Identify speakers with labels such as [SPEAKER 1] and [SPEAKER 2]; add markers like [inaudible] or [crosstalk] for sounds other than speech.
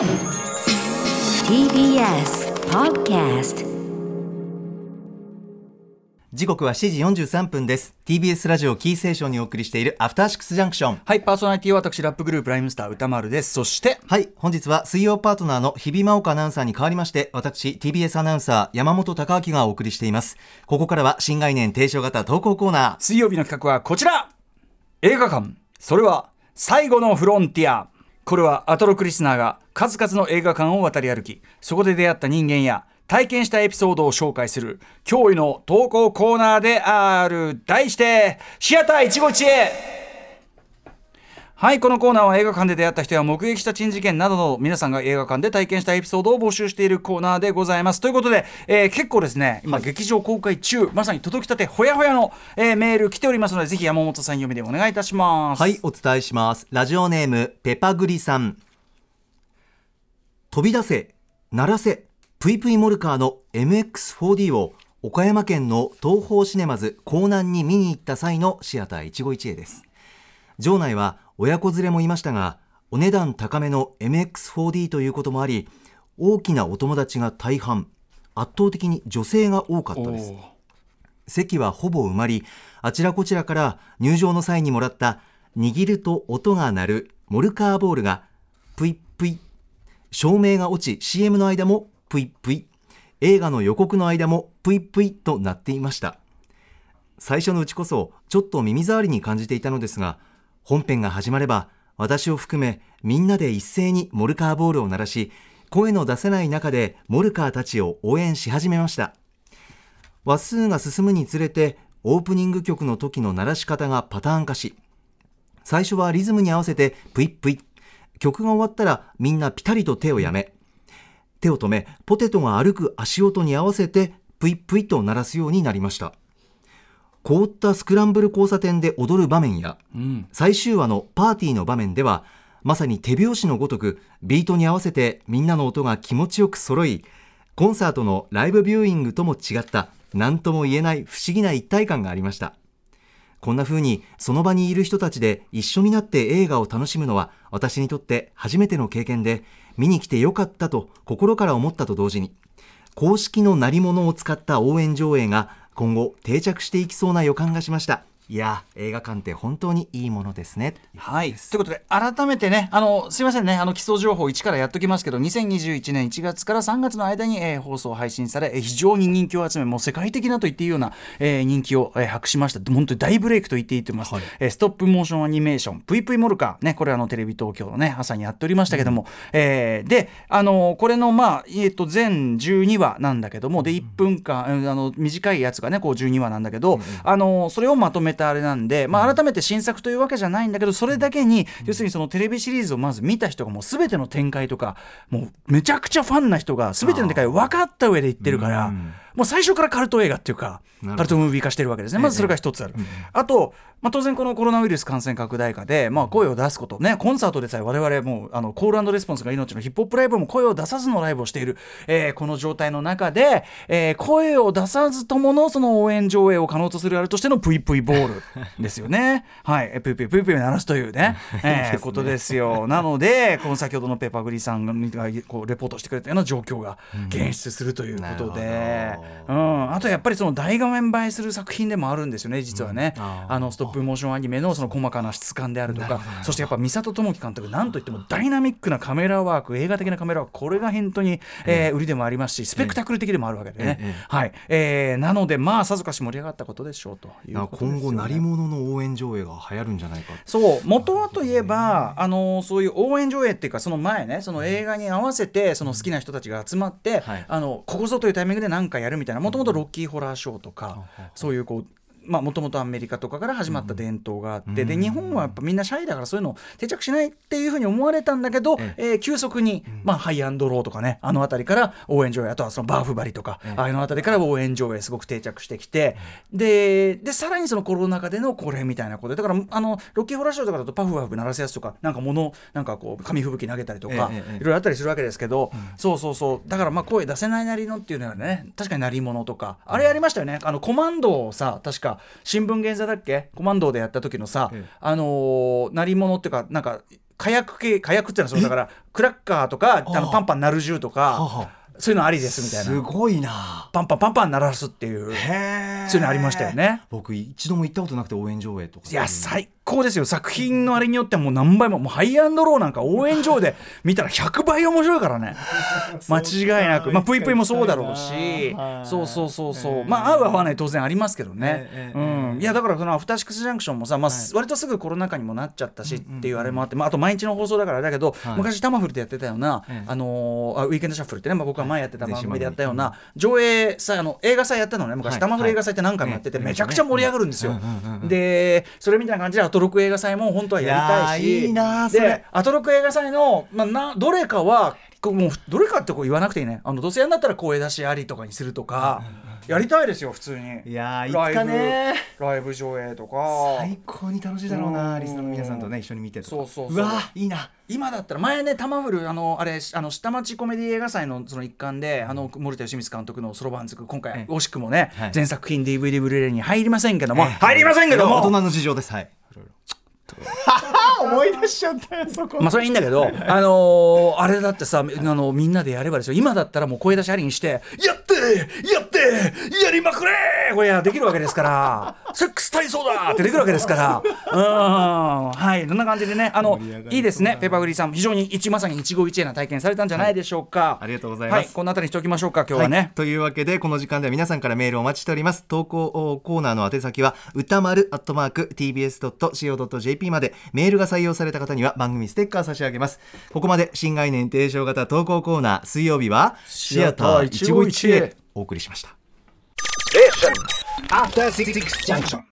[SPEAKER 1] TBS Podcast
[SPEAKER 2] 時刻は7時43分です TBS ラジオキーセーションにお送りしているアフターシックスジャンクション
[SPEAKER 3] はい、パーソナリティは私、ラップグループライムスター歌丸です。そして、
[SPEAKER 2] はい本日は水曜パートナーの日比真央子アナウンサーに代わりまして私 TBS アナウンサー山本貴明がお送りしていますここからは新概念提唱型投稿コーナー
[SPEAKER 3] 水曜日の企画はこちら映画館。それは、最後のフロンティア。これはアトロクリスナーが数々の映画館を渡り歩き、そこで出会った人間や体験したエピソードを紹介する驚異の投稿コーナーである。題して、シアター一期一会はい、このコーナーは映画館で出会った人や目撃した珍事件などの皆さんが映画館で体験したエピソードを募集しているコーナーでございます。ということで、えー結構ですね、今、劇場公開中、まさに届きたてほやほやの、えーメール来ておりますので、ぜひ山本さん読みでお願いいたします。
[SPEAKER 2] はい、お伝えします。ラジオネーム、ペパグリさん。飛び出せ、鳴らせ、ぷいぷいモルカーの MX4D を岡山県の東宝シネマズ港南に見に行った際のシアター一期一会です。場内は親子連れもいましたが、お値段高めの MX4D ということもあり、大きなお友達が大半、圧倒的に女性が多かったです。席はほぼ埋まり、あちらこちらから入場の際にもらった握ると音が鳴るモルカーボールがプイプイ。照明が落ち CM の間もプイプイ。映画の予告の間もプイプイとなっていました。最初のうちこそちょっと耳障りに感じていたのですが、本編が始まれば私を含めみんなで一斉にモルカーボールを鳴らし、声の出せない中でモルカーたちを応援し始めました。話数が進むにつれてオープニング曲の時の鳴らし方がパターン化し最初はリズムに合わせてプイプイ曲が終わったらみんなピタリと手をやめ手を止めポテトが歩く足音に合わせてプイップイと鳴らすようになりました凍ったスクランブル交差点で踊る場面や
[SPEAKER 3] うん。
[SPEAKER 2] 最終話のパーティーの場面ではまさに手拍子のごとくビートに合わせてみんなの音が気持ちよく揃いコンサートのライブビューイングとも違った何とも言えない不思議な一体感がありましたこんな風にその場にいる人たちで一緒になって映画を楽しむのは私にとって初めての経験で見に来てよかったと心から思ったと同時に公式の鳴り物を使った応援上映が今後定着していきそうな予感がしました。いや映画館って本当にいいものですね。
[SPEAKER 3] はい。ということで、改めてね、あの、すいませんね、あの、基礎情報1からやっときますけど、2021年1月から3月の間に、えー放送配信され、えー非常に人気を集め、もう世界的なと言っていいような、えー人気を、えー博しました。本当に大ブレイクと言っていいと思います。えーストップモーションアニメーション、ぷいぷいモルカー、ね、これあの、テレビ東京のね、朝にやっておりましたけども、えーで、あの、これの、まあ、えっ、と、全12話なんだけども、で、1分間、うんあの、短いやつがね、こう12話なんだけど、あの、それをまとめたあれなんで、まあ、改めて新作というわけじゃないんだけど、それだけに、要するにそのテレビシリーズをまず見た人がもう全ての展開とか、もうめちゃくちゃファンな人が全ての展開を分かった上で言ってるから、
[SPEAKER 2] うん
[SPEAKER 3] もう最初からカルト映画っていうか、カルトムービー化してるわけですね。まずそれが一つある。あと、まあ、当然このコロナウイルス感染拡大下で、まあ、声を出すこと、ね、コンサートでさえ我々もうあのコールレスポンスが命のヒップホップライブも声を出さずのライブをしている、えーこの状態の中で、えー声を出さずとものその応援上映を可能とするあれとしてのプイプイボール [laughs] ですよね。はい、えプイプイプイプイ鳴らすというね、[laughs] えーことですよ。なので、この先ほどのペーパーグリーさんがこうレポートしてくれたような状況が現出するということで、うん、あとやっぱりその大画面映えする作品でもあるんですよね実はね、
[SPEAKER 2] あー。
[SPEAKER 3] あのストップモーションアニメのその細かな質感であるとかそしてやっぱ三里智樹監督なんといってもダイナミックなカメラワーク映画的なカメラワークこれが本当に、えー売りでもありますしスペクタクル的でもあるわけでね、
[SPEAKER 2] ええ
[SPEAKER 3] はい。えーなのでまあさぞかし盛り上がったことでしょうというね。
[SPEAKER 2] 今後鳴り物の応援上映が流行るんじゃないか
[SPEAKER 3] そう。元はといえば、あのそういう応援上映っていうかその前ねその映画に合わせてその好きな人たちが集まって、
[SPEAKER 2] はい。
[SPEAKER 3] あのここぞというタイミングで何かやるみたいな。もともとロッキーホラーショーとか、そういうこうまあもともとアメリカとかから始まった伝統があって、で日本はやっぱみんなシャイだからそういうの定着しないっていうふうに思われたんだけど、
[SPEAKER 2] え
[SPEAKER 3] え。ー急速に、まあ、ハイアンドローとかねあの辺りから応援上映あとはそのバーフバリとか、ああいうの辺りから応援上映すごく定着してきて、ででさらにそのコロナ禍でのこれみたいなことでだからあのロッキーホラーショーとかだとパフパフ鳴らすやつとかなんか物なんかこう紙吹雪投げたりとか、
[SPEAKER 2] ええええ
[SPEAKER 3] いろいろあったりするわけですけど、そうそうそう。だからまあ声出せないなりのっていうのはね確かに鳴り物とかあれやりましたよね。あのコマンドをさ確か新聞現座だっけ？コマンドでやった時のさ、
[SPEAKER 2] ええ。
[SPEAKER 3] あのー鳴り物っていうかなんか火薬系火薬っていうのはそのだからクラッカーとかあのパンパン鳴る銃と
[SPEAKER 2] は
[SPEAKER 3] か
[SPEAKER 2] は
[SPEAKER 3] そういうのありですみたいな。
[SPEAKER 2] すごいな。
[SPEAKER 3] パンパンパンパン鳴らすっていうそういうのありましたよね。
[SPEAKER 2] 僕一度も行ったことなくて応援上映とか。
[SPEAKER 3] いや最高ですよ。作品のあれによってはもう何倍ももうハイアンドローなんか応援上で見たら100倍面白いからね。[laughs] 間違いなく。まあぷいぷいもそうだろうし。
[SPEAKER 2] はい。
[SPEAKER 3] そうそうそうそう。まあ合う合わない当然ありますけどね。
[SPEAKER 2] ええ
[SPEAKER 3] うん。いやだからそのアフターシックスジャンクションもさまあ割とすぐコロナ禍にもなっちゃったしっていうあれもあってまああと毎日の放送だからだけど
[SPEAKER 2] はい。
[SPEAKER 3] 昔タマフルでやってたような
[SPEAKER 2] ええ。
[SPEAKER 3] あのウィークエンドシャッフルってねまあ僕が前やってた番組でやったような上映祭あの映画祭やったのね昔。
[SPEAKER 2] はい。
[SPEAKER 3] タマフル映画祭って何回もやってて
[SPEAKER 2] はい。
[SPEAKER 3] めちゃくちゃ盛り上がるんですよ。でそれみたいな感じでアトロク映画祭も本当はやりたいし。でアトロク映画祭の、まあ、などれかはこうもうどれかってこう言わなくていいね。あのどうせやんだったら声出しありとかにするとか、やりたいですよ普通に。
[SPEAKER 2] いやーいつかね
[SPEAKER 3] ライブ上映とか。
[SPEAKER 2] 最高に楽しいだろうな
[SPEAKER 3] うん。
[SPEAKER 2] リスナーの皆さんとね一緒に見て
[SPEAKER 3] そうそうそう。
[SPEAKER 2] わいいな。
[SPEAKER 3] 今だったら前ねタマフルあのあれあの下町コメディ映画祭のその一環で、あの森田義満監督のそろばんずく今回
[SPEAKER 2] ええ
[SPEAKER 3] 惜しくもね、
[SPEAKER 2] はい。
[SPEAKER 3] 全作品 DVD ブルーレイに入りませんけども、
[SPEAKER 2] ええ。
[SPEAKER 3] 入りませんけども。
[SPEAKER 2] 大人の事情です。はい [laughs] 思い出しちゃったよそこ。
[SPEAKER 3] まあそれはいいんだけど、あのーあれだってさあのみんなでやればですよ。今だったらもう声出しありにして「やってやってやりまくれ!」これやできるわけですから「[laughs] セックス体操だ!」ってできるわけですから。うん。はい。そんな感じでね。あのいいですね。ペーパーグリーンさん非常に一まさに一期一会な体験されたんじゃないでしょうか、
[SPEAKER 2] ありがとうございます。
[SPEAKER 3] はい、この辺りにしておきましょうか今日はね、
[SPEAKER 2] い。というわけでこの時間では皆さんからメールをお待ちしております。投稿コーナーの宛先は歌丸アットマーク tbs.co.jp まで。メールが採用された方には番組ステッカー差し上げます。ここまで新概念提唱型投稿コーナー。水曜日はシアター一期一会送りしました。